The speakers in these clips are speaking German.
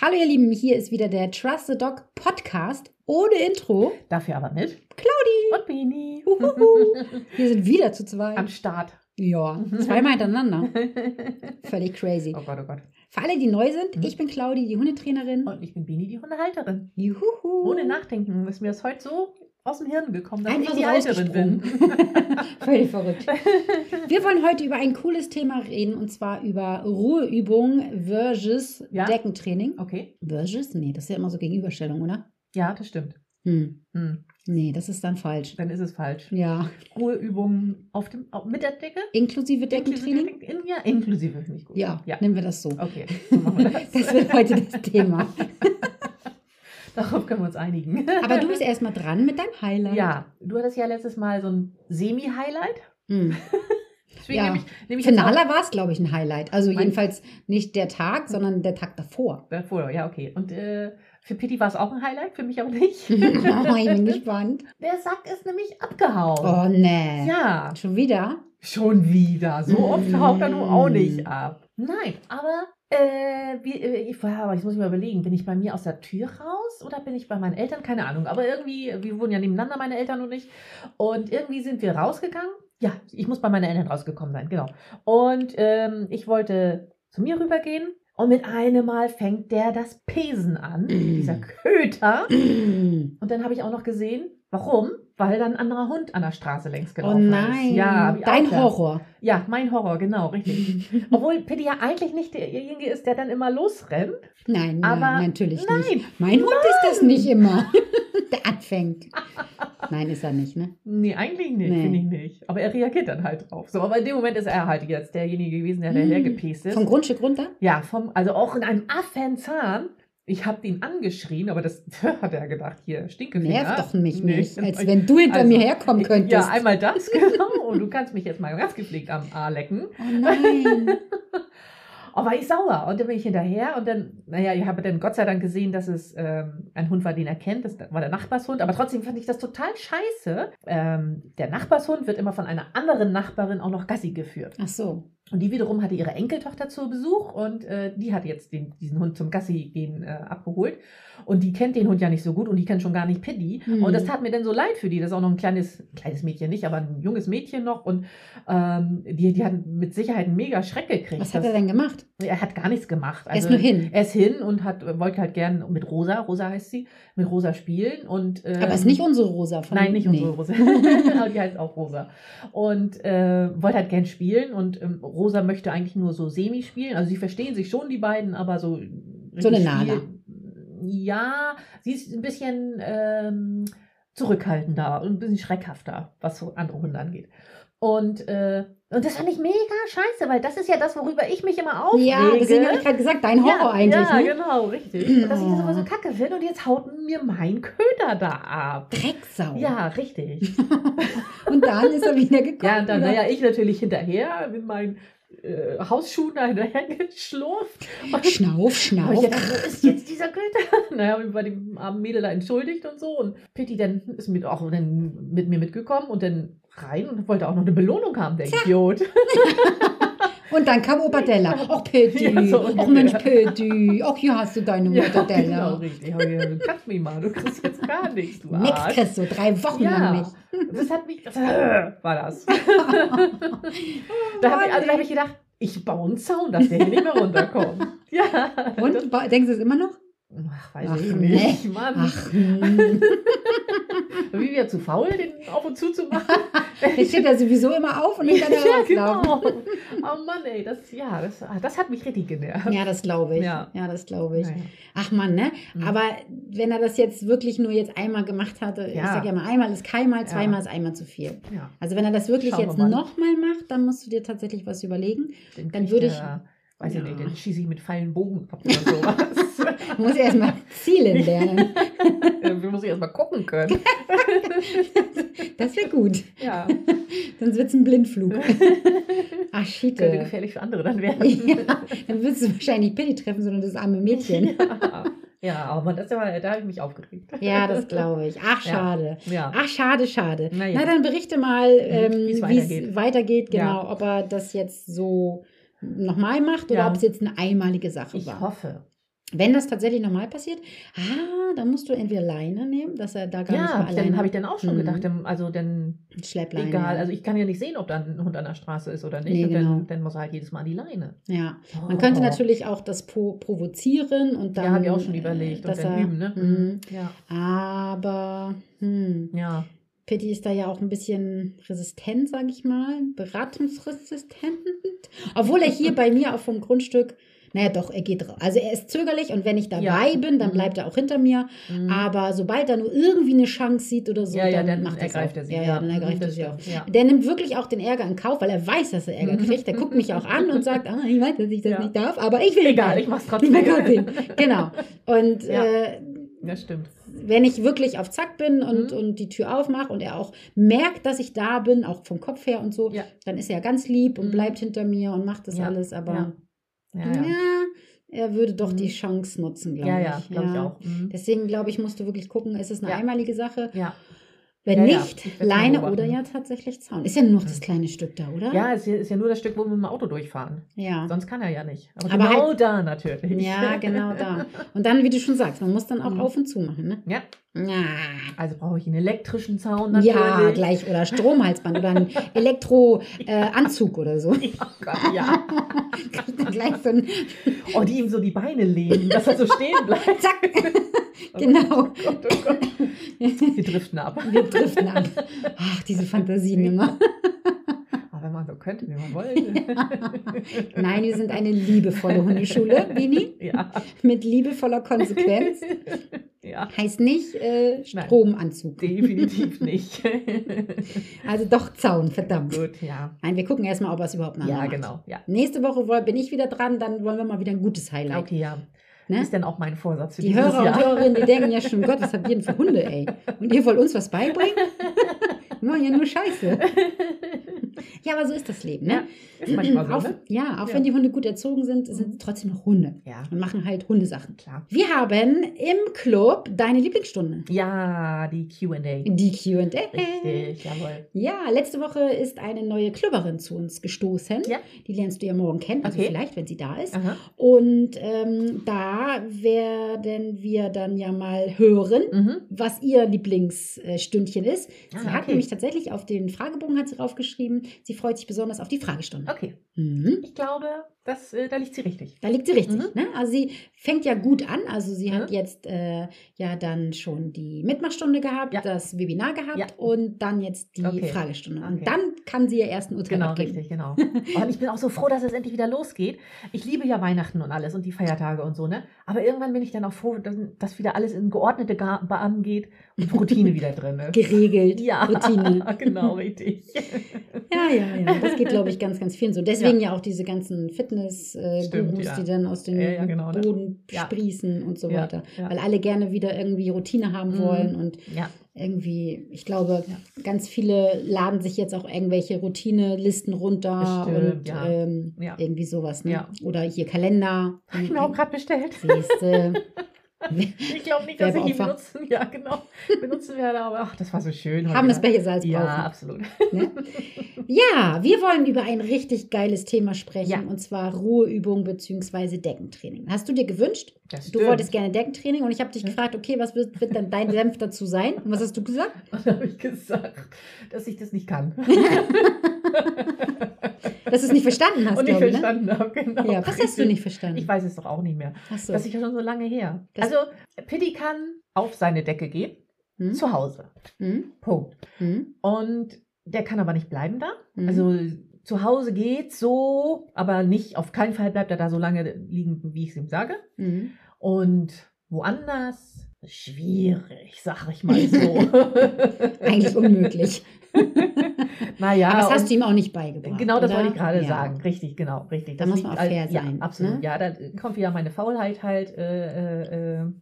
Hallo ihr Lieben, hier ist wieder der Trust the Dog Podcast ohne Intro. Dafür aber mit Claudi. und Bini. Uhuhu. Wir sind wieder zu zweit. Am Start. Ja, zweimal hintereinander. Völlig crazy. Oh Gott, oh Gott. Für alle, die neu sind, Mhm. ich bin Claudi, die Hundetrainerin. Und ich bin Bini, die Hundehalterin. Juhu. Ohne Nachdenken ist mir das heute so aus dem Hirn gekommen, dass Einfach ich die so Halterin bin. Völlig verrückt. Wir wollen heute über ein cooles Thema reden und zwar über Ruheübung versus Ja. Deckentraining. Okay. Versus? Nee, das ist ja immer so Gegenüberstellung, oder? Ja, das stimmt. Hm. Hm. Nee, das ist dann falsch. Dann ist es falsch. Ja. Ruheübungen auf dem, auf, mit der Decke? Inklusive Deckentraining? Inklusive, in, ja, inklusive finde ich gut. Ja, ja. nehmen wir das so. Okay, so machen wir das. Das wird heute das Thema. Darauf können wir uns einigen. Aber du bist erstmal dran mit deinem Highlight. Ja, du hattest ja letztes Mal so ein Semi-Highlight. Hm. Deswegen Ja. nehme ich, nehme ich auch- Finaler war es, glaube ich, ein Highlight. Also jedenfalls nicht der Tag, sondern der Tag davor. Davor, ja, okay. Und äh, für Pitti war es auch ein Highlight, für mich aber nicht. oh, ich bin gespannt. Der Sack ist nämlich abgehauen. Oh, nee. Ja, Schon wieder? schon wieder. So oft haut er nun auch nicht ab. Nein, aber äh, wie, äh, ich, ja, aber ich muss mir überlegen, bin ich bei mir aus der Tür raus oder bin ich bei meinen Eltern? Keine Ahnung. Aber irgendwie, wir wohnen ja nebeneinander, meine Eltern und ich. Und irgendwie sind wir rausgegangen. Ja, ich muss bei meinen Eltern rausgekommen sein, genau. Und ähm, ich wollte zu mir rübergehen. Und mit einem Mal fängt der das Pesen an, dieser Köter. Und dann habe ich auch noch gesehen, warum? Weil da ein anderer Hund an der Straße längs Oh gelaufen nein. ist. Ja, hab ich auch Dein. Horror. Ja, mein Horror, genau, richtig. Obwohl Pitti ja eigentlich nicht derjenige ist, der dann immer losrennt. Nein, Aber nein, natürlich nein, nicht. Mein Hund ist das nicht immer. der anfängt. Nein, ist er nicht, ne? Nee, eigentlich nicht, Nee. finde ich nicht. Aber er reagiert dann halt drauf. So, aber in dem Moment ist er halt jetzt derjenige gewesen, der Hm. dahergepäst ist. Vom Grundstück runter? Ja, vom, also auch in einem Affenzahn. Ich habe den angeschrien, aber das hat er gedacht, hier, Stinkefinger. Nerv doch mich Nee. nicht. Als wenn du hinter Also, mir herkommen könntest. Ja, einmal das, genau. Und du kannst mich jetzt mal ganz gepflegt am A lecken. oh nein. Oh, war ich sauer. Und dann bin ich hinterher und dann, naja, ich habe dann Gott sei Dank gesehen, dass es ähm, ein Hund war, den er kennt. Das war der Nachbarshund. Aber trotzdem fand ich das total scheiße. Ähm, der Nachbarshund wird immer von einer anderen Nachbarin auch noch Gassi geführt. Ach so. Und die wiederum hatte ihre Enkeltochter zu Besuch und äh, die hat jetzt den, diesen Hund zum Gassi gehen äh, abgeholt. Und die kennt den Hund ja nicht so gut und die kennt schon gar nicht Pitti. Mhm. Und das tat mir dann so leid für die. Das ist auch noch ein kleines, kleines Mädchen nicht, aber ein junges Mädchen noch. Und ähm, die, die hat mit Sicherheit einen mega Schreck gekriegt. Was hat er denn gemacht? er hat gar nichts gemacht. er ist nur hin. Er ist hin und hat, wollte halt gern mit Rosa, Rosa heißt sie, mit Rosa spielen. Und, ähm, Aber ist nicht unsere Rosa von Nein, nicht nee. unsere Rosa. Aber die heißt auch Rosa. Und äh, wollte halt gern spielen. Und ähm, Rosa möchte eigentlich nur so semi spielen. Also sie verstehen sich schon, die beiden, aber so. So eine Nala. Ja, sie ist ein bisschen ähm, zurückhaltender und ein bisschen schreckhafter, was so andere Hunde angeht. Und, äh, und das fand ich mega scheiße, weil das ist ja das, worüber ich mich immer aufrege. Ja, deswegen habe ich gerade gesagt, dein Horror ja, eigentlich. Ja, ne? genau, richtig. Und dass ich das immer so kacke finde und jetzt haut mir mein Köder da ab. Drecksau. Ja, richtig. Und dann ist er wieder gekommen. Ja, und dann, oder? naja, ich natürlich hinterher mit meinen äh, Hausschuhen da hinterher geschlurft. Und Schnauf, habe ich schnauf. gedacht, wo ist jetzt dieser Köter? Naja, hab mich bei dem armen Mädel da entschuldigt und so. Und Pitti dann ist mit, auch dann mit mir mitgekommen und dann rein und wollte auch noch eine Belohnung haben, der Idiot. Und dann kam Opadella. Och, Pitti. Ja, so ungefähr. Mensch, Pitti. Och, hier hast du deine Ja, Mortadella. genau, richtig. Ich gesagt, Du kannst mich mal, du kriegst jetzt gar nichts, du Nix Arsch. kriegst du, drei Wochen lang Ja, nicht. das hat mich, das, war das. da habe ich, also, da hab ich gedacht, ich baue einen Zaun, dass der hier nicht mehr runterkommt. Ja. Und, denkst du es immer noch? Ach, weiß Ach, ich nee. nicht, Mann. Ach. Wie wir zu faul, den auf und zu zu machen. Jetzt steht er sowieso immer auf und dann kann er ja, genau. Oh Mann, ey, das, ja, das, ah, das hat mich richtig genervt. Ja, das glaube ich. Ja. Ja, das glaube ich. Naja. Ach man, ne? Mhm. Aber wenn er das jetzt wirklich nur jetzt einmal gemacht hatte, ich Ja. sage ja mal, einmal ist keinmal, Ja. zweimal ist einmal zu viel. Ja, Also wenn er das wirklich Schauen wir jetzt mal. nochmal macht, dann musst du dir tatsächlich was überlegen. den Dann würde ich- Weiß Ja. ich nicht, den schieße ich mit Pfeilen Bogen ab oder sowas. Du musst erstmal zielen lernen. Wir müssen erst mal gucken können. Das wäre gut. Ja, Sonst wird es ein Blindflug. Ach, könnte Schiete. gefährlich für andere dann werden. Ja, dann wirst du wahrscheinlich nicht Pitti treffen, sondern das arme Mädchen. Ja, ja aber das war, da habe ich mich aufgeregt. Ja, das glaube ich. Ach, schade. Ja. Ach, schade, schade. Na ja. Na, dann berichte mal, ähm, wie es weitergeht. weitergeht, genau, Ja. ob er das jetzt so nochmal macht oder Ja. ob es jetzt eine einmalige Sache Ich war. hoffe. Wenn das tatsächlich normal passiert, ah, dann musst du entweder Leine nehmen, dass er da gar nicht Ja, mehr ich dann alleine habe ich dann auch schon Mhm. gedacht. Also dann Schleppleine. egal. ja. Also ich kann ja nicht sehen, ob da ein Hund an der Straße ist oder nicht. Nee, genau. dann, dann muss er halt jedes Mal an die Leine. ja. Man könnte Oh. natürlich auch das po provozieren und dann. Ja, habe ich auch schon überlegt. Und Dass dann er, üben, ne? Mhm. Ja. Aber hm, Ja. Pitti ist da ja auch ein bisschen resistent, sage ich mal. Beratungsresistent. Obwohl er hier bei mir auf dem Grundstück, naja doch, er geht raus. Also er ist zögerlich und wenn ich dabei Ja. bin, dann Mhm. bleibt er auch hinter mir. Mhm. Aber sobald er nur irgendwie eine Chance sieht oder so, ja, ja, dann, dann macht ergreift auch. er sie. Ja, ja, dann ergreift er das sie auch. Ja. Der nimmt wirklich auch den Ärger in Kauf, weil er weiß, dass er Ärger Mhm. kriegt. Der guckt mich auch an und sagt, ah, ich weiß, dass ich das Ja. nicht darf, aber ich will Egal, ich mach's Ich trotzdem. will trotzdem. Genau. Und Ja. äh, Ja, stimmt. Wenn ich wirklich auf Zack bin und, Mhm. und die Tür aufmache und er auch merkt, dass ich da bin, auch vom Kopf her und so, Ja. dann ist er ganz lieb und Mhm. bleibt hinter mir und macht das Ja. alles. Aber Ja. er würde doch Mhm. die Chance nutzen, glaube ich. ja, glaube ich auch. Mhm. Deswegen glaube ich, musst du wirklich gucken, ist es eine einmalige Sache? Ja. Wenn Ja, ja, nicht, mal Leine oder ja tatsächlich Zaun. Ist ja nur noch das Mhm. kleine Stück da, oder? ja, es ist ja nur das Stück, wo wir mit dem Auto durchfahren. Ja. Sonst kann er ja nicht. Aber, Aber genau halt- da natürlich. Ja, genau da. Und dann, wie du schon sagst, man muss dann auch Mhm. auf und zu machen, ne? Ja, Ja. also brauche ich einen elektrischen Zaun natürlich. Ja, gleich. Oder Stromhalsband oder ein Elektroanzug oder so. Ja, Gott, ja. Gleich so ein. Und die ihm so die Beine lehnen, dass er so stehen bleibt. Zack. Oh Genau. Gott, oh Gott. Wir driften ab. Wir driften ab. Ach, diese Fantasien immer. Aber wenn man so könnte, wie man wollte. Nein, wir sind eine liebevolle Hundeschule, Bini. Ja. Mit liebevoller Konsequenz. Ja, Heißt nicht äh, Stromanzug. definitiv nicht. Also doch Zaun, verdammt. Gut, ja. Nein, wir gucken erstmal, ob er es überhaupt nachher Ja, macht. genau. Ja. Nächste Woche bin ich wieder dran, dann wollen wir mal wieder ein gutes Highlight. Okay, ja. Ne? Ist dann auch mein Vorsatz für Die dieses Hörer und Jahr. Hörerinnen, die denken ja schon, Gott, was habt ihr denn für Hunde, ey? Und ihr wollt uns was beibringen? Wir machen ja nur Scheiße. Ja, aber so ist das Leben, ne? Ja, ist manchmal so, Auf, ne? Ja, auch Ja. wenn die Hunde gut erzogen sind, sind sie trotzdem noch Hunde Ja, und machen halt Hundesachen. klar. Wir haben im Club deine Lieblingsstunde. Ja, die Q&A. Die Q&A. Richtig, jawohl. Ja, letzte Woche ist eine neue Clubberin zu uns gestoßen. Ja. Die lernst du ja morgen kennen, also Okay. vielleicht, wenn sie da ist. Aha. Und ähm, da werden wir dann ja mal hören, Mhm. was ihr Lieblingsstündchen ist. Sie Ah, hat okay. nämlich tatsächlich auf den Fragebogen hat sie raufgeschrieben, sie freut sich besonders auf die Fragestunde. Okay, Mhm. ich glaube, das, äh, da liegt sie richtig. Da liegt sie richtig. Mhm. Ne? Also sie fängt ja gut an. Also sie hat Mhm. jetzt äh, ja dann schon die Mitmachstunde gehabt, Ja. das Webinar gehabt Ja. und dann jetzt die Okay. Fragestunde. Und Okay. dann kann sie ihr ersten Urteil Genau, abgeben. richtig, genau. Und ich bin auch so froh, dass es endlich wieder losgeht. Ich liebe ja Weihnachten und alles und die Feiertage und so, ne? Aber irgendwann bin ich dann auch froh, dass, dass wieder alles in geordnete Bahnen geht und Routine wieder drin ist. Geregelt, Ja, Routine. genau, richtig. Ja, ja, ja. Das geht, glaube ich, ganz, ganz vielen so. Deswegen ja, auch diese ganzen Fitness-Gurus, Stimmt, ja. die dann aus dem Ja, ja, genau, ne? Boden Ja. sprießen und so weiter. Weil alle gerne wieder irgendwie Routine haben Mhm. wollen und irgendwie, ich glaube, ganz viele laden sich jetzt auch irgendwelche Routine-Listen runter Bestimmt, und ähm, irgendwie sowas. Ne? Oder hier Kalender. habe ich mir auch gerade bestellt. Siehste. Ich glaube nicht, dass ich ihn Werbeopfer. benutzen, ja, genau, benutzen werde, aber ach, das war so schön. Haben wieder. welche Salz Ja, brauchen. absolut. Ne? Ja, wir wollen über ein richtig geiles Thema sprechen Ja. und zwar Ruheübung bzw. Deckentraining. Hast du dir gewünscht? Das Du wolltest gerne Deckentraining und ich habe dich gefragt, okay, was wird, wird dann dein Senf dazu sein? Und was hast du gesagt? Dann habe ich gesagt, dass ich das nicht kann. Dass du es nicht verstanden hast, und nicht. Ne? verstanden habe, genau. Ja, was hast du nicht verstanden? Ich weiß es doch auch nicht mehr. Ach so. Das ist ja schon so lange her. Das- also, Pitti kann auf seine Decke gehen, Hm? zu Hause. Hm? Punkt. Hm? Und der kann aber nicht bleiben da. Hm? Also, zu Hause geht so, aber nicht, auf keinen Fall bleibt er da so lange liegen, wie ich es ihm sage. Hm? Und woanders, schwierig, sag ich mal so. Eigentlich unmöglich. Naja, Aber das hast du ihm auch nicht beigebracht. Genau, das oder? wollte ich gerade Ja. sagen. Richtig, genau, richtig. Da Das muss man auch fair ja, sein, absolut. ne? Ja, da kommt wieder meine Faulheit halt äh, äh, äh,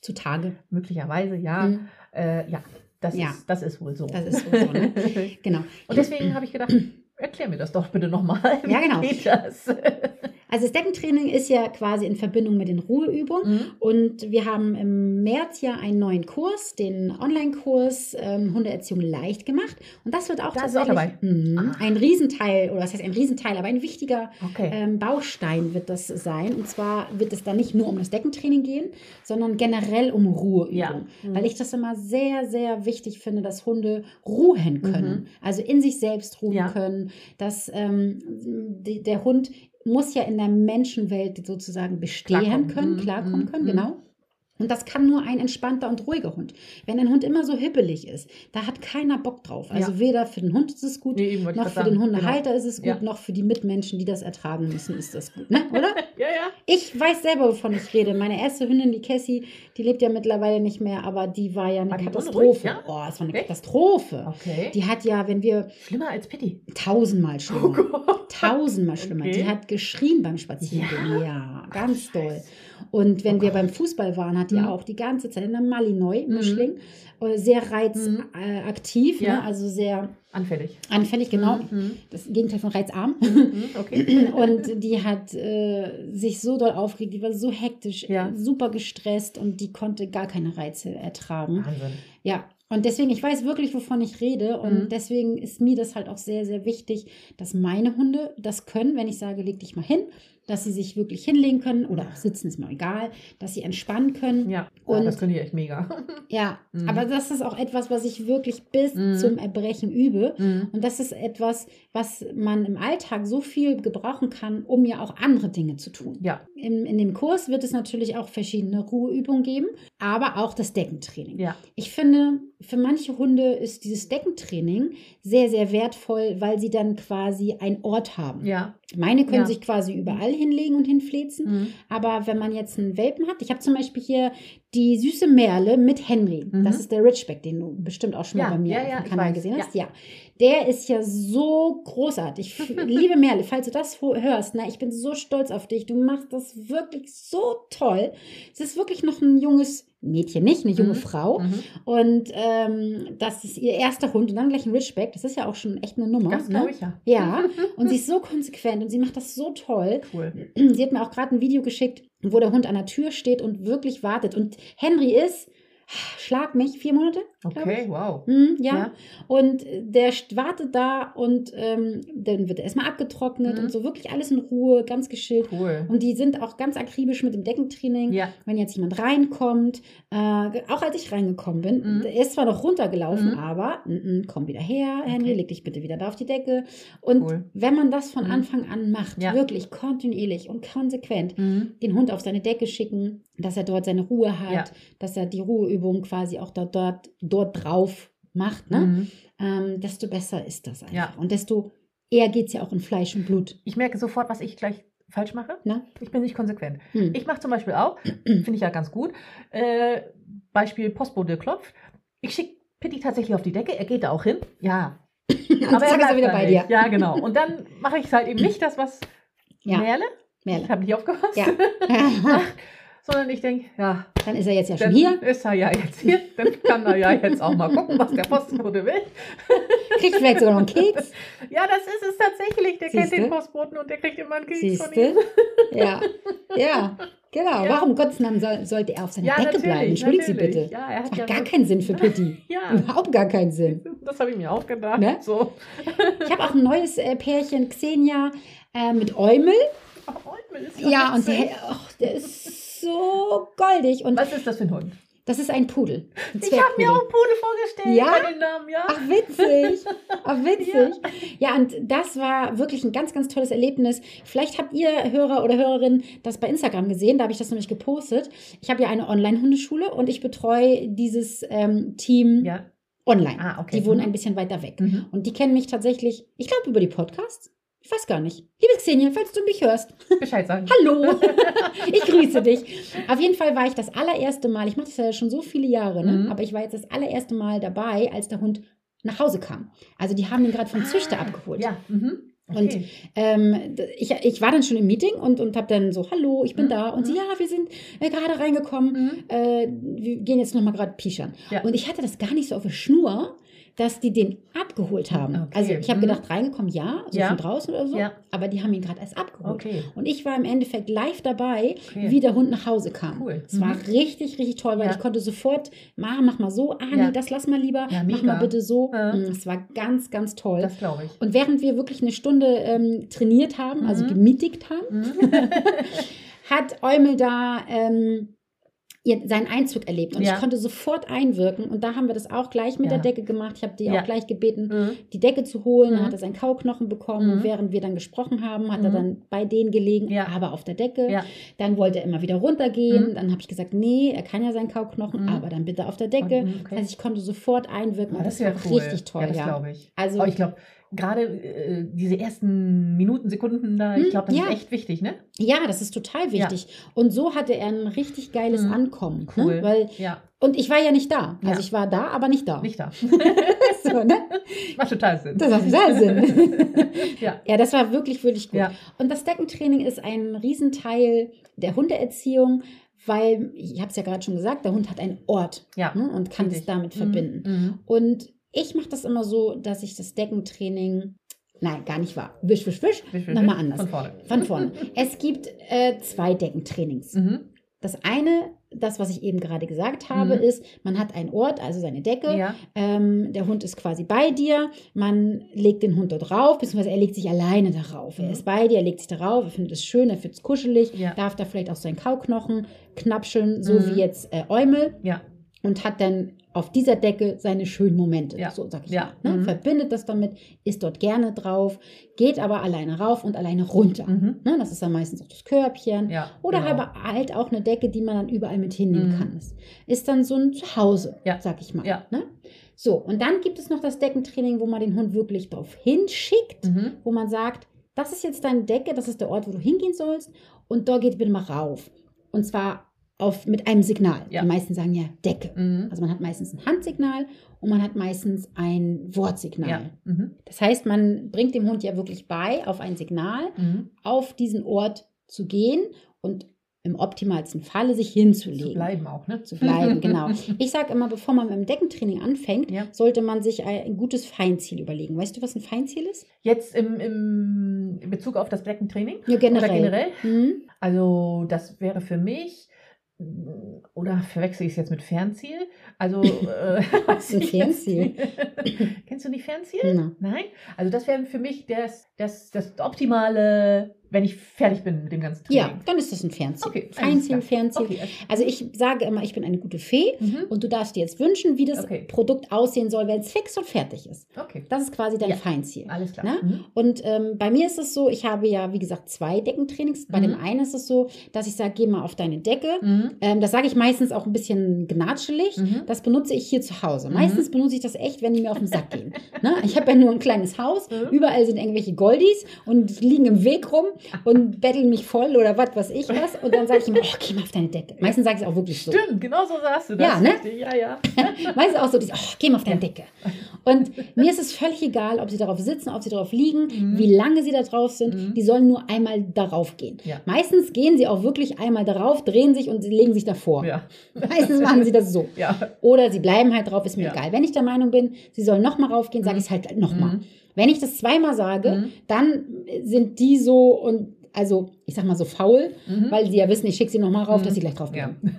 Zutage. möglicherweise, ja. Hm? Äh, ja, das, Ja. Ist, das ist wohl so. Das ist wohl so, ne? Genau. Und deswegen habe ich gedacht, erklär mir das doch bitte nochmal. Ja, genau. Wie geht das? Also das Deckentraining ist ja quasi in Verbindung mit den Ruheübungen. Mhm. Und wir haben im März ja einen neuen Kurs, den Online-Kurs ähm, Hundeerziehung leicht gemacht. Und das wird auch Da auch tatsächlich dabei. Mhm. Ah. ein Riesenteil, oder was heißt ein Riesenteil, aber ein wichtiger Okay. ähm, Baustein wird das sein. Und zwar wird es da nicht nur um das Deckentraining gehen, sondern generell um Ruheübung. Ja. Mhm. Weil ich das immer sehr, sehr wichtig finde, dass Hunde ruhen können. Also in sich selbst ruhen Mhm. Ja. können. Dass ähm, die, der Hund muss ja in der Menschenwelt sozusagen bestehen Klarkommen. können, Mhm. klarkommen können, Mhm. genau. Und das kann nur ein entspannter und ruhiger Hund. Wenn ein Hund immer so hibbelig ist, da hat keiner Bock drauf. Also Ja. weder für den Hund ist es gut, Nee, noch für den sagen. Hundehalter ist es gut, Ja. noch für die Mitmenschen, die das ertragen müssen, ist das gut. Ne? Oder? Ja, ja. Ich weiß selber, wovon ich rede. Meine erste Hündin, die Cassie, die lebt ja mittlerweile nicht mehr, aber die war ja eine War Katastrophe. unruhig, ja? Oh, es war eine Echt? Katastrophe. Okay. Die hat ja, wenn wir Schlimmer als Pitti. tausendmal schlimmer. Oh Gott. Tausendmal schlimmer. Okay. Die hat geschrien beim Spazierengehen. Ja, ganz doll. Und wenn wir beim Fußball waren, hat die Mhm. auch die ganze Zeit in der Malinois, Mhm. Mischling, äh, sehr reizaktiv, Mhm. äh, aktiv, Ja. ne? also sehr Anfällig. anfällig, genau. Mhm. Das Gegenteil von reizarm. Mhm. Okay. Und die hat äh, sich so doll aufgeregt, die war so hektisch, Ja. super gestresst und die konnte gar keine Reize ertragen. Wahnsinn. Ja, und deswegen, ich weiß wirklich, wovon ich rede. Und Mhm. deswegen ist mir das halt auch sehr, sehr wichtig, dass meine Hunde das können, wenn ich sage, leg dich mal hin, dass sie sich wirklich hinlegen können oder auch sitzen, ist mir egal, dass sie entspannen können. Ja. Und- Und das können die echt mega. Ja, Mhm. aber das ist auch etwas, was ich wirklich bis Mhm. zum Erbrechen übe. Mhm. Und das ist etwas, was man im Alltag so viel gebrauchen kann, um ja auch andere Dinge zu tun. Ja. In, in dem Kurs wird es natürlich auch verschiedene Ruheübungen geben, aber auch das Deckentraining. Ja. Ich finde, für manche Hunde ist dieses Deckentraining sehr, sehr wertvoll, weil sie dann quasi einen Ort haben. Ja. Meine können Ja. sich quasi überall hinlegen und hinflezen. Mhm. Aber wenn man jetzt einen Welpen hat, ich habe zum Beispiel hier die süße Merle mit Henry. Mhm. Das ist der Ridgeback, den du bestimmt auch schon mal bei mir ja, auf dem Kanal gesehen hast. Ja. Der ist ja so großartig. Liebe Merle, falls du das hörst, ne, ich bin so stolz auf dich. Du machst das wirklich so toll. Es ist wirklich noch ein junges Mädchen, nicht eine junge Mhm. Frau. Mhm. Und ähm, das ist ihr erster Hund und dann gleich ein Ridgeback. Das ist ja auch schon echt eine Nummer. Das ne? ich ja. Ja, und sie ist so konsequent und sie macht das so toll. Cool. Sie hat mir auch gerade ein Video geschickt, wo der Hund an der Tür steht und wirklich wartet. Und Henry ist, schlag mich, vier Monate? Okay, wow. Hm, ja. Ja. und der wartet da und ähm, dann wird er erstmal abgetrocknet Mhm. und so wirklich alles in Ruhe, ganz geschillt. Cool. Und die sind auch ganz akribisch mit dem Deckentraining. Ja. Wenn jetzt jemand reinkommt, äh, auch als ich reingekommen bin, Mhm. er ist zwar noch runtergelaufen, Mhm. aber mm, mm, komm wieder her, Henry, Okay. leg dich bitte wieder da auf die Decke. Und Cool. wenn man das von Mhm. Anfang an macht, Ja. wirklich kontinuierlich und konsequent, Mhm. den Hund auf seine Decke schicken, dass er dort seine Ruhe hat, dass er die Ruheübung quasi auch dort, dort, dort drauf macht, ne? Mhm. ähm, desto besser ist das einfach. Ja. Und desto eher geht es ja auch in Fleisch und Blut. Ich merke sofort, was ich gleich falsch mache. Ne? Ich bin nicht konsequent. Hm. Ich mache zum Beispiel auch, finde ich ja ganz gut, äh, Beispiel Postbote klopft. Ich schicke Pitti tatsächlich auf die Decke, er geht da auch hin. Ja. Aber er ist wieder bei nicht. dir. Ja, genau. Und dann mache ich halt eben nicht das, was Ja. Merle, Merle. ich habe nicht aufgepasst, Ja. sondern ich denke, ja, Dann ist er jetzt ja schon hier, ist er ja jetzt hier, dann kann er ja jetzt auch mal gucken, was der Postbote will. kriegt vielleicht sogar noch einen Keks. Ja, das ist es tatsächlich. Der kennt Siehste? den Postboten und der kriegt immer einen Keks von Siehst ihm. Ja. Ja. Genau. Ja. Warum um Gottes Namen soll, sollte er auf seiner Ja, Decke bleiben? Entschuldigen Sie bitte. Ja, er hat Macht ja gar keinen Sinn für Pitti. Ja, Überhaupt gar keinen Sinn. das habe ich mir auch gedacht. Ne? So. Ich habe auch ein neues äh, Pärchen, Xenia, äh, mit Eumel. Oh, Eumel ist Ja, und witzig. der, ach, der ist so goldig. Und Was ist das für ein Hund? das ist ein Pudel. Ein Ich habe mir auch Pudel vorgestellt. Ja? Namen, ja. Ach, witzig. Ach, witzig. Ja. und das war wirklich ein ganz, ganz tolles Erlebnis. Vielleicht habt ihr Hörer oder Hörerinnen das bei Instagram gesehen. Da habe ich das nämlich gepostet. Ich habe ja eine Online-Hundeschule und ich betreue dieses ähm, Team Ja. online. Ah, okay. Die wohnen Mhm. ein bisschen weiter weg. Mhm. Und die kennen mich tatsächlich, ich glaube, über die Podcasts. Ich weiß gar nicht. Liebe Xenia, falls du mich hörst. Bescheid sagen. Hallo, ich grüße dich. Auf jeden Fall war ich das allererste Mal, ich mache das ja schon so viele Jahre, ne? Mhm. aber ich war jetzt das allererste Mal dabei, als der Hund nach Hause kam. Also die haben ihn gerade vom Züchter Ah, abgeholt. Ja. Mhm. Und Okay. ähm, d- ich, ich war dann schon im Meeting und, und habe dann so, hallo, ich bin Mhm. da. Und sie, ja, wir sind äh, gerade reingekommen. Mhm. Äh, wir gehen jetzt nochmal gerade pischern. Ja. Und ich hatte das gar nicht so auf der Schnur, dass die den abgeholt haben. Okay. Also ich habe Mhm. gedacht, reingekommen, ja, so Ja. von draußen oder so, Ja. aber die haben ihn gerade erst abgeholt. Okay. Und ich war im Endeffekt live dabei, Okay. wie der Hund nach Hause kam. Cool. Es war Mhm. richtig, richtig toll, weil Ja. ich konnte sofort, Ma, mach mal so, ah nee, das lass mal lieber, mach mal bitte so. Mm, Es war ganz, ganz toll. Das glaube ich. Und während wir wirklich eine Stunde ähm, trainiert haben, also Mhm. gemietigt haben, Mhm. hat Eumel da ähm, ihr, seinen Einzug erlebt. Und Ja. ich konnte sofort einwirken. Und da haben wir das auch gleich mit Ja. der Decke gemacht. Ich habe die Ja. auch gleich gebeten, Mhm. die Decke zu holen. Dann Mhm. hat er seinen Kauknochen bekommen. Und Mhm. während wir dann gesprochen haben, hat er Mhm. dann bei denen gelegen, Ja. aber auf der Decke. Ja. Dann wollte er immer wieder runtergehen. Mhm. Dann habe ich gesagt, nee, er kann ja seinen Kauknochen, Mhm. aber dann bitte auf der Decke. Und, okay. Das heißt, ich konnte sofort einwirken. Ah, und das das war cool. richtig toll. Ja, das ja. glaube ich. Also- Aber ich glaube, gerade äh, diese ersten Minuten, Sekunden da, ich Hm, glaube, das ja. ist echt wichtig, ne? Ja, das ist total wichtig. Und so hatte er ein richtig geiles Mhm. Ankommen. Cool. Ne? Weil, Ja, und ich war ja nicht da. Also Ja. ich war da, aber nicht da. nicht da. so, ne? Macht total Sinn. Das macht total Sinn. ja. ja, das war wirklich, wirklich gut. Ja. Und das Deckentraining ist ein Riesenteil der Hundeerziehung, weil, ich habe es ja gerade schon gesagt, der Hund hat einen Ort Ja. ne? und kann es damit Mhm. verbinden. Mhm. Und ich mache das immer so, dass ich das Deckentraining, nein, gar nicht wahr. Wisch, wisch, wisch. Wisch, wisch, Nochmal anders. Von vorne. Von vorne. es gibt äh, zwei Deckentrainings. Mhm. Das eine, das, was ich eben gerade gesagt habe, Mhm. ist, man hat einen Ort, also seine Decke. Ja. Ähm, der Hund ist quasi bei dir. Man legt den Hund dort drauf, beziehungsweise er legt sich alleine darauf. Er Mhm. ist bei dir, er legt sich darauf, er findet es schön, er findet es kuschelig, Ja. darf da vielleicht auch seinen Kauknochen knapscheln, so Mhm. wie jetzt äh, Eumel Ja. Und hat dann auf dieser Decke seine schönen Momente. Ja. So sag ich Ja. mal. Ne? Mhm. Verbindet das damit, ist dort gerne drauf, geht aber alleine rauf und alleine runter. Mhm. Ne? Das ist dann meistens auch das Körbchen. Ja. Oder genau. aber halt auch eine Decke, die man dann überall mit hinnehmen Mhm. kann. Ist dann so ein Zuhause, Ja. sag ich mal. Ja. Ne? So, und dann gibt es noch das Deckentraining, wo man den Hund wirklich darauf hinschickt, Mhm. wo man sagt, das ist jetzt deine Decke, das ist der Ort, wo du hingehen sollst und dort geht bitte mal rauf. Und zwar auf, mit einem Signal. Ja. Die meisten sagen ja Decke. Mhm. Also man hat meistens ein Handsignal und man hat meistens ein Wortsignal. Ja. Mhm. Das heißt, man bringt dem Hund ja wirklich bei, auf ein Signal, Mhm. auf diesen Ort zu gehen und im optimalsten Falle sich Zu hinzulegen. bleiben auch, ne? Zu bleiben, genau. Ich sage immer, bevor man mit dem Deckentraining anfängt, Ja. sollte man sich ein, gutes Feinziel überlegen. Weißt du, was ein Feinziel ist? Jetzt im, im in Bezug auf das Deckentraining? Ja, generell. Oder generell? Mhm. Also, das wäre für mich. Oder verwechsel ich es jetzt mit Fernziel? Also, äh, Fernziel? Kennst du nicht Fernziel? Na. Nein? Also, das wäre für mich das, das, das optimale, wenn ich fertig bin mit dem ganzen Training. Ja, dann ist das ein Fernziel. Okay, Feinziel. Fernziel. Okay. Also ich sage immer, ich bin eine gute Fee Mhm. und du darfst dir jetzt wünschen, wie das Okay. Produkt aussehen soll, wenn es fix und fertig ist. Okay. Das ist quasi dein Ja. Feinziel. Alles klar. Ne? Mhm. Und ähm, bei mir ist es so, ich habe ja, wie gesagt, zwei Deckentrainings. Bei Mhm. dem einen ist es so, dass ich sage, geh mal auf deine Decke. Mhm. Ähm, das sage ich meistens auch ein bisschen gnatschelig. Mhm. Das benutze ich hier zu Hause. Mhm. Meistens benutze ich das echt, wenn die mir auf den Sack gehen. ne? Ich habe ja nur ein kleines Haus. Überall sind irgendwelche Goldies und liegen im Weg rum und betteln mich voll oder was weiß ich was. Und dann sage ich immer, oh, geh mal auf deine Decke. Meistens sage ich es auch wirklich so. Stimmt, genau so sagst du das. Ja, ne? Ja, ja. Meistens auch so, oh, geh mal auf deine. Decke. Und mir ist es völlig egal, ob sie darauf sitzen, ob sie darauf liegen, Mhm. wie lange sie da drauf sind. Mhm. Die sollen nur einmal darauf gehen. Ja. Meistens gehen sie auch wirklich einmal darauf, drehen sich und sie legen sich davor. Ja. Meistens machen sie das so. Ja. Oder sie bleiben halt drauf, ist mir egal. Wenn ich der Meinung bin, sie sollen nochmal raufgehen, sage Mhm. ich es halt nochmal. Mhm. Wenn ich das zweimal sage, Mhm. dann sind die so und also ich sag mal so faul, Mhm. weil sie ja wissen, ich schicke sie nochmal rauf, Mhm. dass sie gleich drauf Ja. gehen.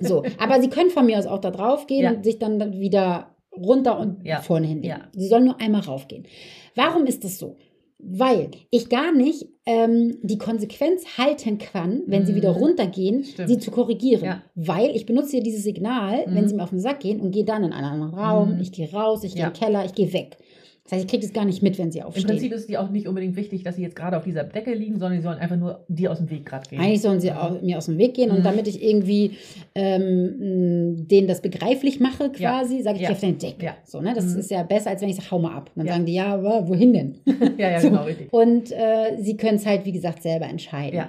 So, aber sie können von mir aus auch da drauf gehen Ja. und sich dann wieder runter und Ja. vorne hinlegen. Ja. Sie sollen nur einmal raufgehen. Warum ist das so? Weil ich gar nicht ähm, die Konsequenz halten kann, wenn sie Mhm. wieder runtergehen, Stimmt. sie zu korrigieren. Ja. Weil ich benutze hier dieses Signal, Mhm. wenn sie mir auf den Sack gehen und gehe dann in einen anderen Raum, Mhm. ich gehe raus, ich gehe Ja. in den Keller, ich gehe weg. Das heißt, ich kriege das gar nicht mit, wenn sie Im aufstehen. Prinzip ist es dir auch nicht unbedingt wichtig, dass sie jetzt gerade auf dieser Decke liegen, sondern sie sollen einfach nur dir aus dem Weg gerade gehen. Eigentlich sollen sie au- mir aus dem Weg gehen und Mhm. damit ich irgendwie ähm, denen das begreiflich mache, quasi, sage ich, Ja. auf deine Decke. Ja. So, ne? Das Mhm. ist ja besser, als wenn ich sage, hau mal ab. Dann Ja. sagen die, ja, aber wohin denn? ja, ja, So. genau, richtig. Und äh, sie können es halt, wie gesagt, selber entscheiden.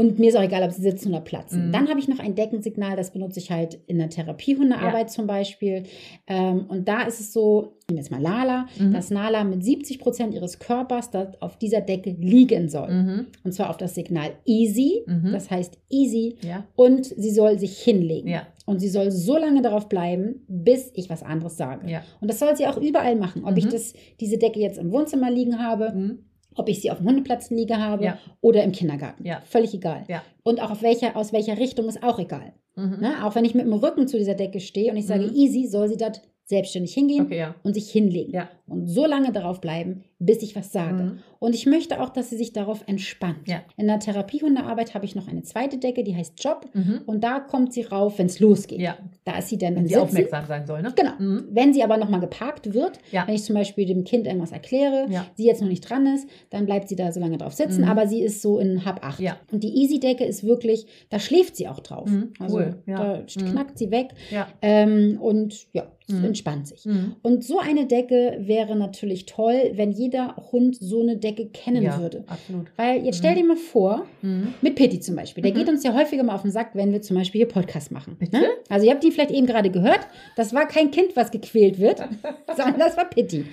Ja. Und mir ist auch egal, ob sie sitzen oder platzen. Mhm. Dann habe ich noch ein Deckensignal, das benutze ich halt in der Therapiehundearbeit zum Beispiel. Ähm, und da ist es so, nehmen wir jetzt mal Lala, Mhm. dass Nala mit 70 Prozent ihres Körpers da auf dieser Decke liegen soll. Mhm. Und zwar auf das Signal easy, Mhm. das heißt easy. Ja. Und sie soll sich hinlegen. Ja. Und sie soll so lange darauf bleiben, bis ich was anderes sage. Ja. Und das soll sie auch überall machen. Ob ich Mhm. das, diese Decke jetzt im Wohnzimmer liegen habe, Mhm. Ob ich sie auf dem Hundeplatz liege habe Ja. oder im Kindergarten. Ja. Völlig egal. Ja. Und auch auf welcher, aus welcher Richtung ist auch egal. Mhm. Ne? Auch wenn ich mit dem Rücken zu dieser Decke stehe und ich sage Mhm. easy, soll sie dort selbstständig hingehen Okay, und sich hinlegen. Und so lange darauf bleiben, bis ich was sage. Mhm. Und ich möchte auch, dass sie sich darauf entspannt. Ja. In der Therapiehundearbeit habe ich noch eine zweite Decke, die heißt Job. Mhm. Und da kommt sie rauf, wenn es losgeht. Ja. Da ist sie dann Wenn im sie Sitzen. aufmerksam sein soll, ne? Genau. Mhm. Wenn sie aber nochmal geparkt wird, Ja. wenn ich zum Beispiel dem Kind irgendwas erkläre, sie jetzt noch nicht dran ist, dann bleibt sie da so lange drauf sitzen, Mhm. aber sie ist so in Hab 8. Ja. Und die Easy-Decke ist wirklich, da schläft sie auch drauf. Mhm, Also cool, ja. da Mhm. knackt sie weg Ja. ähm, und ja, entspannt sich. Und so eine Decke wäre natürlich toll, wenn jeder Hund so eine Decke kennen ja. würde. Absolut. Weil jetzt stell dir mal vor, Mhm. mit Pitti zum Beispiel. Der Mhm. geht uns ja häufiger mal auf den Sack, wenn wir zum Beispiel hier Podcast machen. Ne? Also ihr habt ihn vielleicht eben gerade gehört. Das war kein Kind, was gequält wird, sondern das war Pitti.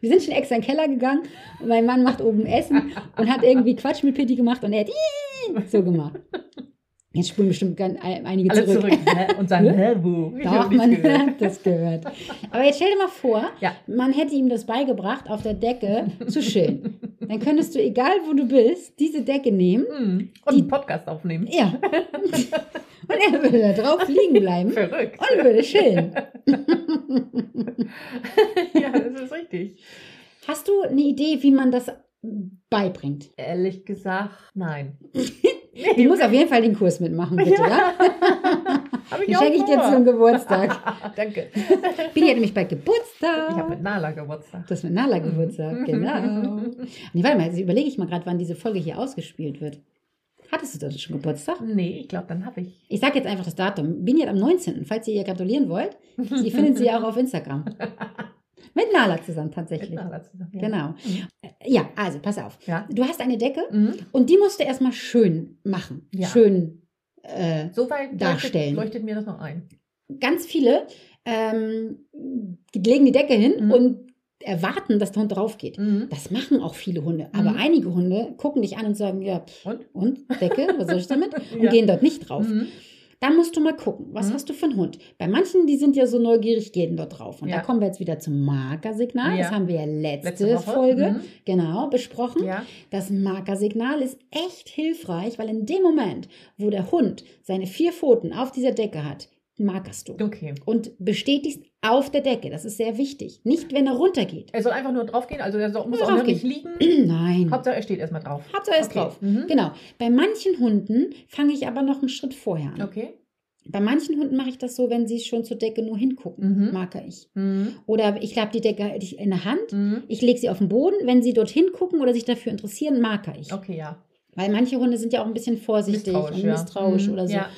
Wir sind schon extra in den Keller gegangen und mein Mann macht oben Essen und hat irgendwie Quatsch mit Pitti gemacht und er hat so gemacht. Jetzt spulen bestimmt einige Alle zurück. zurück. Hä? Und sagen, Hä? hä, wo? Ich Doch, man gehört. hat das gehört. Aber jetzt stell dir mal vor, Ja. man hätte ihm das beigebracht, auf der Decke zu chillen. Dann könntest du, egal wo du bist, diese Decke nehmen. Mhm. Und Die- einen Podcast aufnehmen. Ja. Und er würde da drauf liegen bleiben Verrückt. und würde chillen. ja, das ist richtig. Hast du eine Idee, wie man das beibringt? Ehrlich gesagt, nein. Du musst auf jeden Fall den Kurs mitmachen, bitte, ja? Hab Den auch schenke ich dir zum Geburtstag. Danke. Bini hat nämlich bald Ich habe Geburtstag. mit Nala Geburtstag. Das ist mit Nala Geburtstag, genau. Nee, warte mal, jetzt überlege ich mal gerade, wann diese Folge hier ausgespielt wird. Hattest du das schon Geburtstag? Nee, ich glaube, dann habe ich. Ich sage jetzt einfach das Datum. Bini hat am 19., falls ihr ihr gratulieren wollt. Ihr findet sie auch auf Instagram. Mit Nala zusammen Mit tatsächlich. Nala zusammen. Ja. Genau. Mhm. Ja, also pass auf. Ja. Du hast eine Decke Mhm. und die musst du erstmal schön machen. Ja. Schön. Äh, Soweit Darstellen. leuchtet, leuchtet mir das noch ein. ganz viele ähm, legen die Decke hin Mhm. und erwarten, dass der Hund drauf geht. Mhm. Das machen auch viele Hunde. Aber Mhm. einige Hunde gucken dich an und sagen, ja, pff, Und? und Decke, was soll ich damit? Und Ja. gehen dort nicht drauf. Dann musst du mal gucken, was Mhm. hast du für einen Hund? Bei manchen, die sind ja so neugierig, gehen dort drauf. Und Ja. da kommen wir jetzt wieder zum Markersignal. Das Ja. haben wir ja letzte, Letzte. Folge Mhm. genau besprochen. Ja. Das Markersignal ist echt hilfreich, weil in dem Moment, wo der Hund seine vier Pfoten auf dieser Decke hat, markerst du. Okay. Und bestätigst auf der Decke. Das ist sehr wichtig. Nicht, wenn er runtergeht. Er soll einfach nur draufgehen, also er soll, muss auch nicht liegen. Nein. Hauptsache er steht erstmal drauf. Hauptsache er ist Okay. drauf. Mhm. Genau. Bei manchen Hunden fange ich aber noch einen Schritt vorher an. Okay. Bei manchen Hunden mache ich das so, wenn sie schon zur Decke nur hingucken, Mhm. marker ich. Mhm. Oder ich habe die Decke halt in der Hand. Mhm. Ich lege sie auf den Boden. Wenn sie dorthin gucken oder sich dafür interessieren, marker ich. Okay, ja. Weil manche Hunde sind ja auch ein bisschen vorsichtig Misstrauisch, und ja. misstrauisch Mhm. oder so. Ja.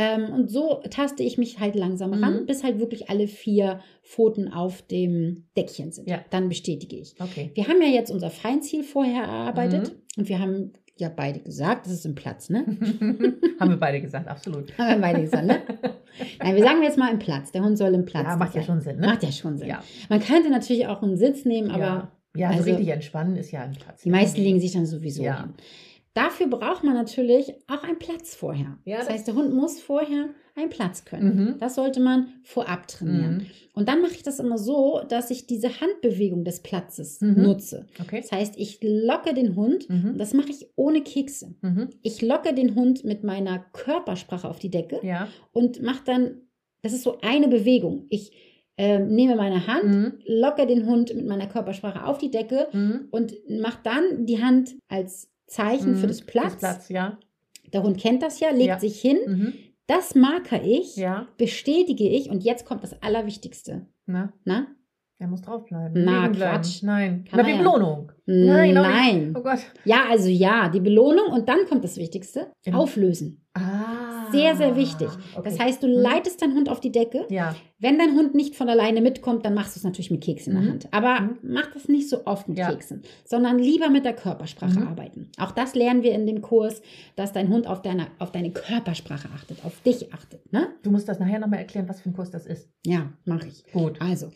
Ähm, und so taste ich mich halt langsam Mhm. ran, bis halt wirklich alle vier Pfoten auf dem Deckchen sind. Ja. Dann bestätige ich. Okay. Wir haben ja jetzt unser Feinziel vorher erarbeitet Mhm. und wir haben ja beide gesagt, das ist im Platz, ne? Haben wir beide gesagt, absolut. Haben wir beide gesagt, ne? Nein, wir sagen jetzt mal im Platz. Der Hund soll im Platz Ja, macht ja sein. schon Sinn, ne? Macht ja schon Sinn. Ja. Man könnte natürlich auch einen Sitz nehmen, aber ja, ja so also- richtig entspannen ist ja ein Platz. die meisten legen sich dann sowieso Ja. hin. Dafür braucht man natürlich auch einen Platz vorher. Ja, das das- heißt, der Hund muss vorher einen Platz können. Mhm. Das sollte man vorab trainieren. Mhm. Und dann mache ich das immer so, dass ich diese Handbewegung des Platzes Mhm. nutze. Okay. Das heißt, ich locke den Hund Mhm. und das mache ich ohne Kekse. Mhm. Ich locke den Hund mit meiner Körpersprache auf die Decke Ja. und mache dann, das ist so eine Bewegung. Ich ähm, nehme meine Hand, Mhm. locke den Hund mit meiner Körpersprache auf die Decke Mhm. und mache dann die Hand als Zeichen für Mhm. das Platz. Das Platz, ja. Der Hund kennt das ja, legt Ja. sich hin. Mhm. Das marker ich, Ja. bestätige ich und jetzt kommt das Allerwichtigste. Na, Na? er muss draufbleiben. Na, Liegen bleiben. Quatsch. Nein. Kann Na, er ja. Belohnung. Nein. Nein. Oh Gott. Ja, also ja, die Belohnung und dann kommt das Wichtigste. Im- Auflösen. Ah. Sehr, sehr wichtig. okay. Das heißt, du Mhm. leitest deinen Hund auf die Decke. Ja. Wenn dein Hund nicht von alleine mitkommt, dann machst du es natürlich mit Keks in der Mhm. Hand. Aber Mhm. mach das nicht so oft mit Ja. Keksen, sondern lieber mit der Körpersprache Mhm. arbeiten. Auch das lernen wir in dem Kurs, dass dein Hund auf deine, auf deine Körpersprache achtet, auf dich achtet. Ne? Du musst das nachher nochmal erklären, was für ein Kurs das ist. Ja, mache ich. Gut. Also,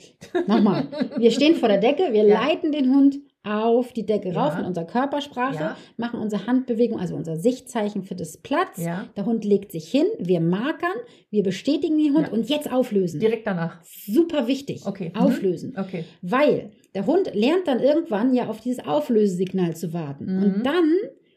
nochmal. Wir stehen vor der Decke, wir Ja. leiten den Hund auf die Decke rauf Ja. in unserer Körpersprache, Ja. machen unsere Handbewegung, also unser Sichtzeichen für das Platz. Ja. Der Hund legt sich hin, wir markern, wir bestätigen den Hund und jetzt auflösen. Direkt danach. Super wichtig. Okay. Mhm. Auflösen. Okay. Weil der Hund lernt dann irgendwann ja auf dieses Auflösesignal zu warten. Mhm. Und dann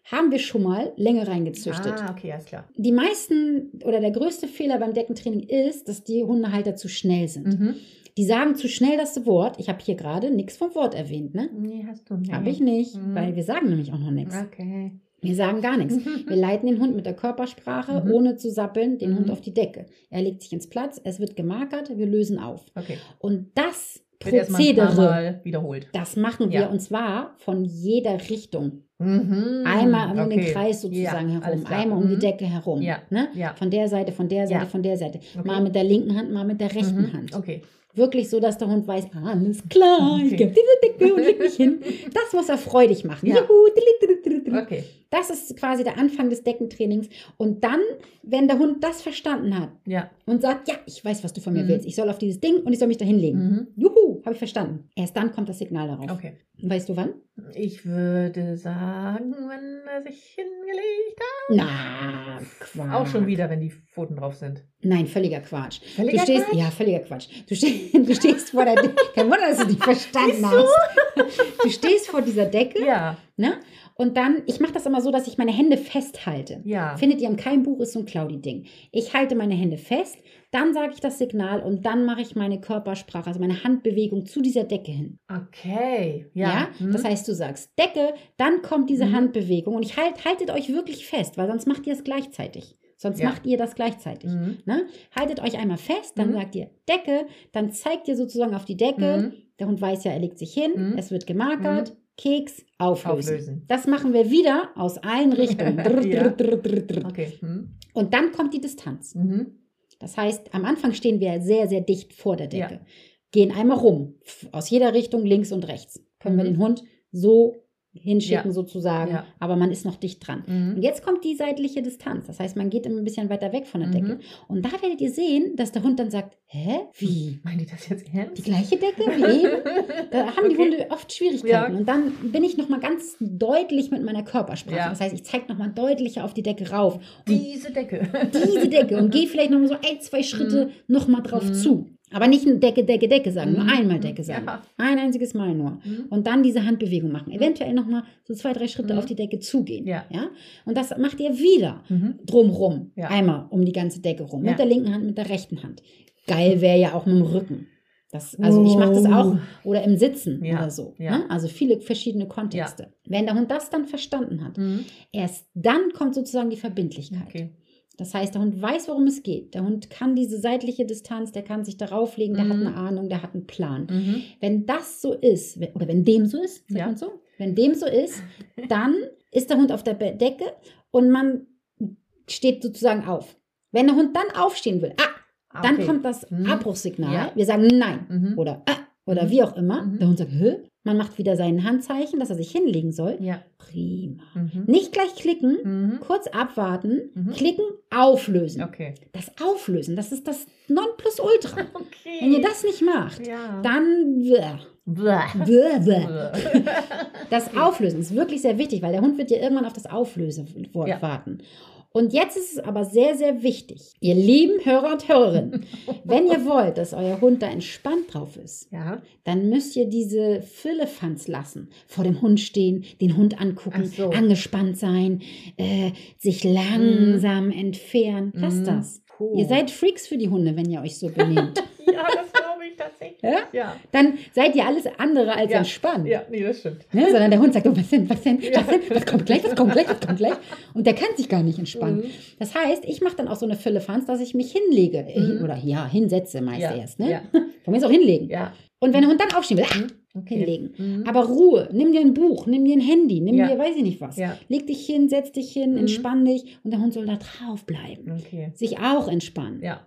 haben wir schon mal Länge reingezüchtet. Ah, okay, alles klar. Die meisten oder der größte Fehler beim Deckentraining ist, dass die Hundehalter zu schnell sind. Mhm. Die sagen zu schnell das Wort. Ich habe hier gerade nichts vom Wort erwähnt, ne? Nee, hast du nicht. Habe ich nicht, Mhm. weil wir sagen nämlich auch noch nichts. Okay. Wir sagen gar nichts. Wir leiten den Hund mit der Körpersprache, Mhm. ohne zu sappeln, den Mhm. Hund auf die Decke. Er legt sich ins Platz, es wird gemarkert, wir lösen auf. Okay. Und das Prozedere, wiederholt. das machen wir Ja. und zwar von jeder Richtung. Mhm. Einmal um den Okay. Kreis sozusagen Ja, herum, einmal um die Mhm. Decke herum. Ja. Ne? Ja. Von der Seite, von der Seite, von der Seite. Okay. Mal mit der linken Hand, mal mit der rechten Mhm. Hand. Okay. Wirklich so, dass der Hund weiß, alles klar, ich gebe diese Decke und leg mich hin. Das muss er freudig machen. Ja. Juhu. Okay. Das ist quasi der Anfang des Deckentrainings. Und dann, wenn der Hund das verstanden hat Ja. und sagt, ja, ich weiß, was du von mir Mhm. willst, ich soll auf dieses Ding und ich soll mich da hinlegen. Mhm. Juhu, habe ich verstanden. Erst dann kommt das Signal darauf. Okay. Weißt du wann? Ich würde sagen, wenn er sich hingelegt Na, Quatsch. hat. Auch schon wieder, wenn die Pfoten drauf sind. Nein, völliger Quatsch. Völliger du stehst, Quatsch? ja, völliger Quatsch. Du, ste du stehst vor der Decke. Kein Wunder, dass du nicht verstanden hast. Du stehst vor dieser Decke, Ja. ne? Und dann, ich mache das immer so, dass ich meine Hände festhalte. Ja. Findet ihr in keinem Buch, ist so ein Claudi-Ding. Ich halte meine Hände fest, dann sage ich das Signal und dann mache ich meine Körpersprache, also meine Handbewegung zu dieser Decke hin. Okay. Ja, Ja. Mhm. das heißt, du sagst Decke, dann kommt diese Mhm. Handbewegung und ich halt, haltet euch wirklich fest, weil sonst macht ihr es gleichzeitig. Sonst Ja. macht ihr das gleichzeitig. Mhm. Ne? Haltet euch einmal fest, dann Mhm. sagt ihr Decke, dann zeigt ihr sozusagen auf die Decke. Mhm. Der Hund weiß ja, er legt sich hin, Mhm. es wird gemarkert, Keks, auflösen. Auflösen. Das machen wir wieder aus allen Richtungen. Ja. Okay. Mhm. Und dann kommt die Distanz. Mhm. Das heißt, am Anfang stehen wir sehr, sehr dicht vor der Decke. Ja. Gehen einmal rum, aus jeder Richtung, links und rechts. Können wir Mhm. den Hund so hinschicken Ja. sozusagen, Ja. aber man ist noch dicht dran. Und Mhm. jetzt kommt die seitliche Distanz. Das heißt, man geht immer ein bisschen weiter weg von der Mhm. Decke. Und da werdet ihr sehen, dass der Hund dann sagt, hä, wie? Meinen die das jetzt Die ernst? gleiche Decke wie eben? Da haben die Okay. Hunde oft Schwierigkeiten. Ja. Und dann bin ich nochmal ganz deutlich mit meiner Körpersprache. Das heißt, ich zeige nochmal deutlicher auf die Decke rauf. Und Diese Decke. diese Decke und gehe vielleicht nochmal so ein, zwei Schritte nochmal drauf Mhm. zu. Aber nicht Decke, Decke, Decke sagen, nur Mhm. einmal Decke sagen. Ja. Ein einziges Mal nur. Mhm. Und dann diese Handbewegung machen. Eventuell nochmal so zwei, drei Schritte Mhm. auf die Decke zugehen. Ja. Ja? Und das macht ihr wieder Mhm. drumrum. Ja. Einmal um die ganze Decke rum. Ja. Mit der linken Hand, mit der rechten Hand. Geil wäre ja auch mit dem Rücken. Das, also ich mache das auch oder im Sitzen Ja. oder so. Ja. Ne? Also viele verschiedene Kontexte. Wenn der Hund das dann verstanden hat, Mhm. erst dann kommt sozusagen die Verbindlichkeit. Okay. Das heißt, der Hund weiß, worum es geht. Der Hund kann diese seitliche Distanz, der kann sich darauf legen, der hat Mhm. eine Ahnung, der hat einen Plan. Mhm. Wenn das so ist, oder wenn dem so ist, sagt Ja. man so, wenn dem so ist, dann ist der Hund auf der Decke und man steht sozusagen auf. Wenn der Hund dann aufstehen will, ah, dann Okay. kommt das Mhm. Abbruchssignal. Ja. Wir sagen nein Mhm. oder ah, oder Mhm. wie auch immer. Mhm. Der Hund sagt, Hä? Man macht wieder sein Handzeichen, dass er sich hinlegen soll. Ja. Prima. Mhm. Nicht gleich klicken, Mhm. kurz abwarten, Mhm. klicken, auflösen. Okay. Das Auflösen, das ist das Nonplusultra. Okay. Wenn ihr das nicht macht, ja. dann bäh, bäh. Bäh. das Auflösen ist wirklich sehr wichtig, weil der Hund wird ja irgendwann auf das Auflösewort Ja. warten. Und jetzt ist es aber sehr, sehr wichtig, ihr lieben Hörer und Hörerinnen, wenn ihr wollt, dass euer Hund da entspannt drauf ist, Ja. dann müsst ihr diese Füllefanz lassen. Vor dem Hund stehen, den Hund angucken, so. angespannt sein, äh, sich langsam entfernen. Lasst Mhm. das. Puh. Ihr seid Freaks für die Hunde, wenn ihr euch so benehmt. Ja, das tatsächlich. Ja? Ja. Dann seid ihr alles andere als Ja. entspannt. Ja, nee, das stimmt. Ne? Sondern der Hund sagt, oh, was denn, was denn, was denn, was kommt gleich, was kommt gleich, was kommt gleich. Und der kann sich gar nicht entspannen. Mhm. Das heißt, ich mache dann auch so eine Füllefanz, dass ich mich hinlege. Mhm. Oder ja, hinsetze meist erst. Ne? Ja. Von mir ist auch hinlegen. Und wenn der Hund dann aufstehen will, Mhm. Okay. hinlegen. Mhm. Aber Ruhe, nimm dir ein Buch, nimm dir ein Handy, nimm Ja. dir weiß ich nicht was. ja, Leg dich hin, setz dich hin, Mhm. entspann dich und der Hund soll da drauf bleiben. okay. Sich auch entspannen. Ja.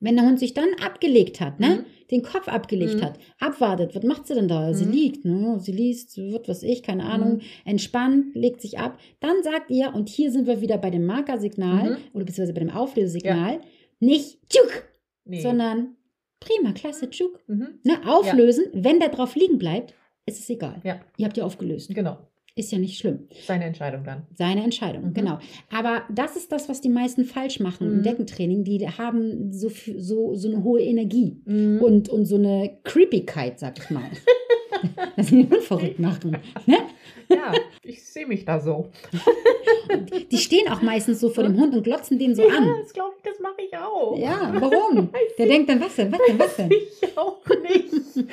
Wenn der Hund sich dann abgelegt hat, ne? Mhm. Den Kopf abgelegt Mhm. hat, abwartet, was macht sie denn da? Sie Mhm. liegt, ne? sie liest, sie wird was ich, keine Ahnung, entspannt, legt sich ab. Dann sagt ihr, und hier sind wir wieder bei dem Markersignal Mhm. oder beziehungsweise bei dem Auflösesignal, nicht tschuk, Nee. sondern prima, klasse, tschuk. mhm. Ne? Auflösen, wenn der drauf liegen bleibt, ist es egal. Ja. Ihr habt ja aufgelöst. Genau. Ist ja nicht schlimm. Seine Entscheidung dann. Seine Entscheidung, Mhm. genau. Aber das ist das, was die meisten falsch machen im Mhm. Deckentraining. Die haben so, so, so eine hohe Energie Mhm. und, und so eine Creepigkeit, sag ich mal. dass den Hund verrückt machen. Ne? Ja, ich sehe mich da so. Die stehen auch meistens so vor dem Hund und glotzen den so Ja, an. das glaube ich, das mache ich auch. Ja, warum? Der denkt dann, was denn, was denn, was denn? Ich auch nicht.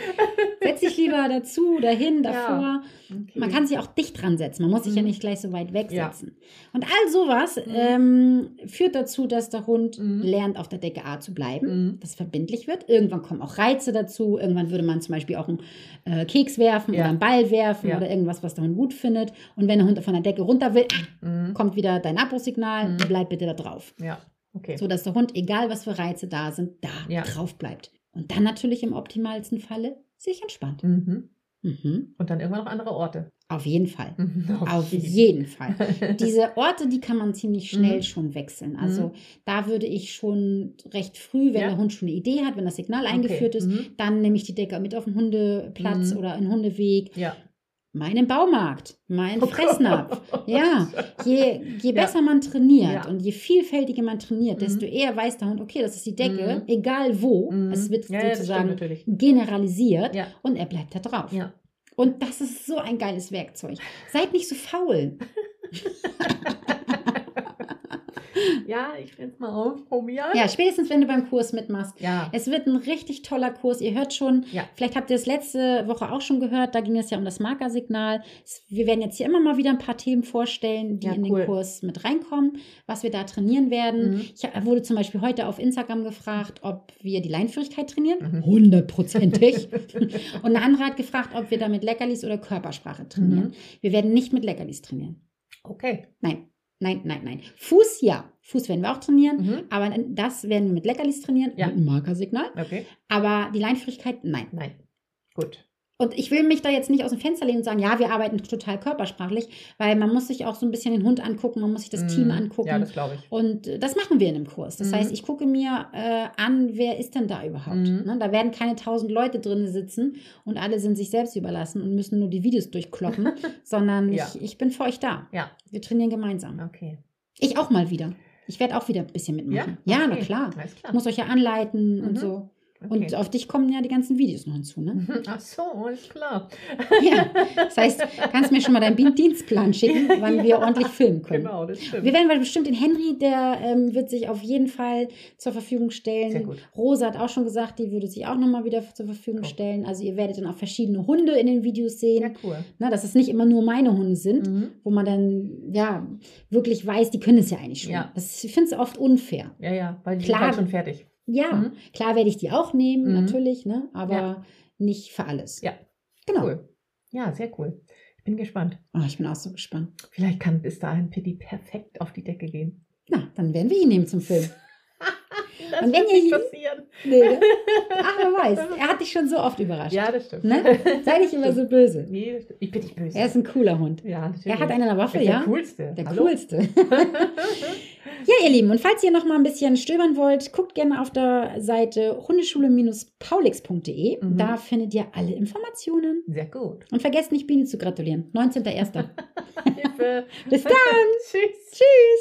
Setz dich lieber dazu, dahin, davor. Okay. Man kann sich auch dicht dran setzen. Man muss sich ja Mhm. nicht gleich so weit Ja. wegsetzen. Und all sowas ähm, führt dazu, dass der Hund Mhm. lernt, auf der Decke A zu bleiben. Mhm. Das verbindlich wird. Irgendwann kommen auch Reize dazu. Irgendwann würde man zum Beispiel auch einen äh, Keks werfen Ja. oder einen Ball werfen Ja. oder irgendwas, was der Hund gut findet. Und wenn der Hund von der Decke runter will, Mhm. kommt wieder dein Abbruchsignal, Mhm. bleib bitte da drauf. Ja, okay. So dass der Hund, egal was für Reize da sind, da Ja. drauf bleibt. Und dann natürlich im optimalsten Falle sich entspannt. Mhm. Mhm. Und dann irgendwann noch andere Orte. Auf jeden Fall. Mhm, Auf jeden Fall. Diese Orte, die kann man ziemlich schnell Mhm. schon wechseln. Also da würde ich schon recht früh, wenn Ja. der Hund schon eine Idee hat, wenn das Signal eingeführt Okay. ist, Mhm. dann nehme ich die Decke mit auf den Hundeplatz Mhm. oder in den Hundeweg. Ja. Meinen Baumarkt, mein Oh Fressnapf. Ja, je, je Ja. besser man trainiert Ja. und je vielfältiger man trainiert, Mhm. desto eher weiß der Hund, okay, das ist die Decke, Mhm. egal wo. Mhm. Es wird ja, ja, sozusagen generalisiert Ja. und er bleibt da drauf. Ja. Und das ist so ein geiles Werkzeug. Seid nicht so faul. ja, ich werde es mal ausprobieren. Ja, spätestens wenn du beim Kurs mitmachst. Ja. Es wird ein richtig toller Kurs. Ihr hört schon, Ja. vielleicht habt ihr es letzte Woche auch schon gehört, da ging es ja um das Markersignal. Wir werden jetzt hier immer mal wieder ein paar Themen vorstellen, die Ja, in cool. den Kurs mit reinkommen, was wir da trainieren werden. Mhm. Ich wurde zum Beispiel heute auf Instagram gefragt, ob wir die Leinführigkeit trainieren. Mhm. Hundertprozentig. Und eine andere hat gefragt, ob wir da mit Leckerlis oder Körpersprache trainieren. Mhm. Wir werden nicht mit Leckerlis trainieren. Okay. Nein, nein, nein, nein. Fuß ja. Fuß werden wir auch trainieren. Mhm. Aber das werden wir mit Leckerlis trainieren, Ja. mit einem Markersignal. Okay. Aber die Leinführigkeit, nein. Nein. Gut. Und ich will mich da jetzt nicht aus dem Fenster lehnen und sagen, ja, wir arbeiten total körpersprachlich, weil man muss sich auch so ein bisschen den Hund angucken, man muss sich das Team Mhm. angucken. Ja, das glaube ich. und das machen wir in dem Kurs. Das Mhm. heißt, ich gucke mir äh, an, wer ist denn da überhaupt. Mhm. Ne? Da werden keine tausend Leute drin sitzen und alle sind sich selbst überlassen und müssen nur die Videos durchkloppen, sondern Ja. ich, ich bin für euch da. Ja. Wir trainieren gemeinsam. Okay. Ich auch mal wieder. Ich werde auch wieder ein bisschen mitmachen. Ja, na okay. klar. Alles klar. Ich muss euch ja anleiten und Mhm. so. Okay. Und auf dich kommen ja die ganzen Videos noch hinzu, ne? Mhm. Ach so, alles klar. Ja, das heißt, kannst mir schon mal deinen Dienstplan schicken, wann wir ordentlich filmen können. Genau, das stimmt. Wir werden bestimmt den Henry, der ähm, wird sich auf jeden Fall zur Verfügung Sehr stellen. gut. Rosa hat auch schon gesagt, die würde sich auch nochmal wieder zur Verfügung Cool. stellen. Also ihr werdet dann auch verschiedene Hunde in den Videos sehen. Ja, cool. Na, dass es nicht immer nur meine Hunde sind, Mhm. wo man dann ja wirklich weiß, die können es ja eigentlich schon. Ja. Das, ich finde es oft unfair. Ja, ja, weil die Klar. sind halt schon fertig. Ja, Mhm. klar werde ich die auch nehmen, Mhm. natürlich, ne? aber Ja. nicht für alles. Ja. Genau. Cool. Ja, sehr cool. Ich bin gespannt. Oh, ich bin auch so gespannt. Vielleicht kann bis dahin Pitti perfekt auf die Decke gehen. Na, dann werden wir ihn nehmen zum Film. Das Und wenn wird ihr nicht passieren. Nee, ne? Ach, wer weiß. Er hat dich schon so oft überrascht. Ja, das stimmt. Ne? Sei nicht immer so böse. Nee, ich bin nicht böse. Er ist ein cooler Hund. ja, natürlich. Er hat eine Waffe, Er ist ja? Der coolste. Der Hallo? coolste. ja, ihr Lieben, und falls ihr noch mal ein bisschen stöbern wollt, guckt gerne auf der Seite hundeschule-paulix.de. Mhm. Da findet ihr alle Informationen. Sehr gut. Und vergesst nicht, Biene zu gratulieren. 19.01. Hilfe. Bis dann. Tschüss. Tschüss.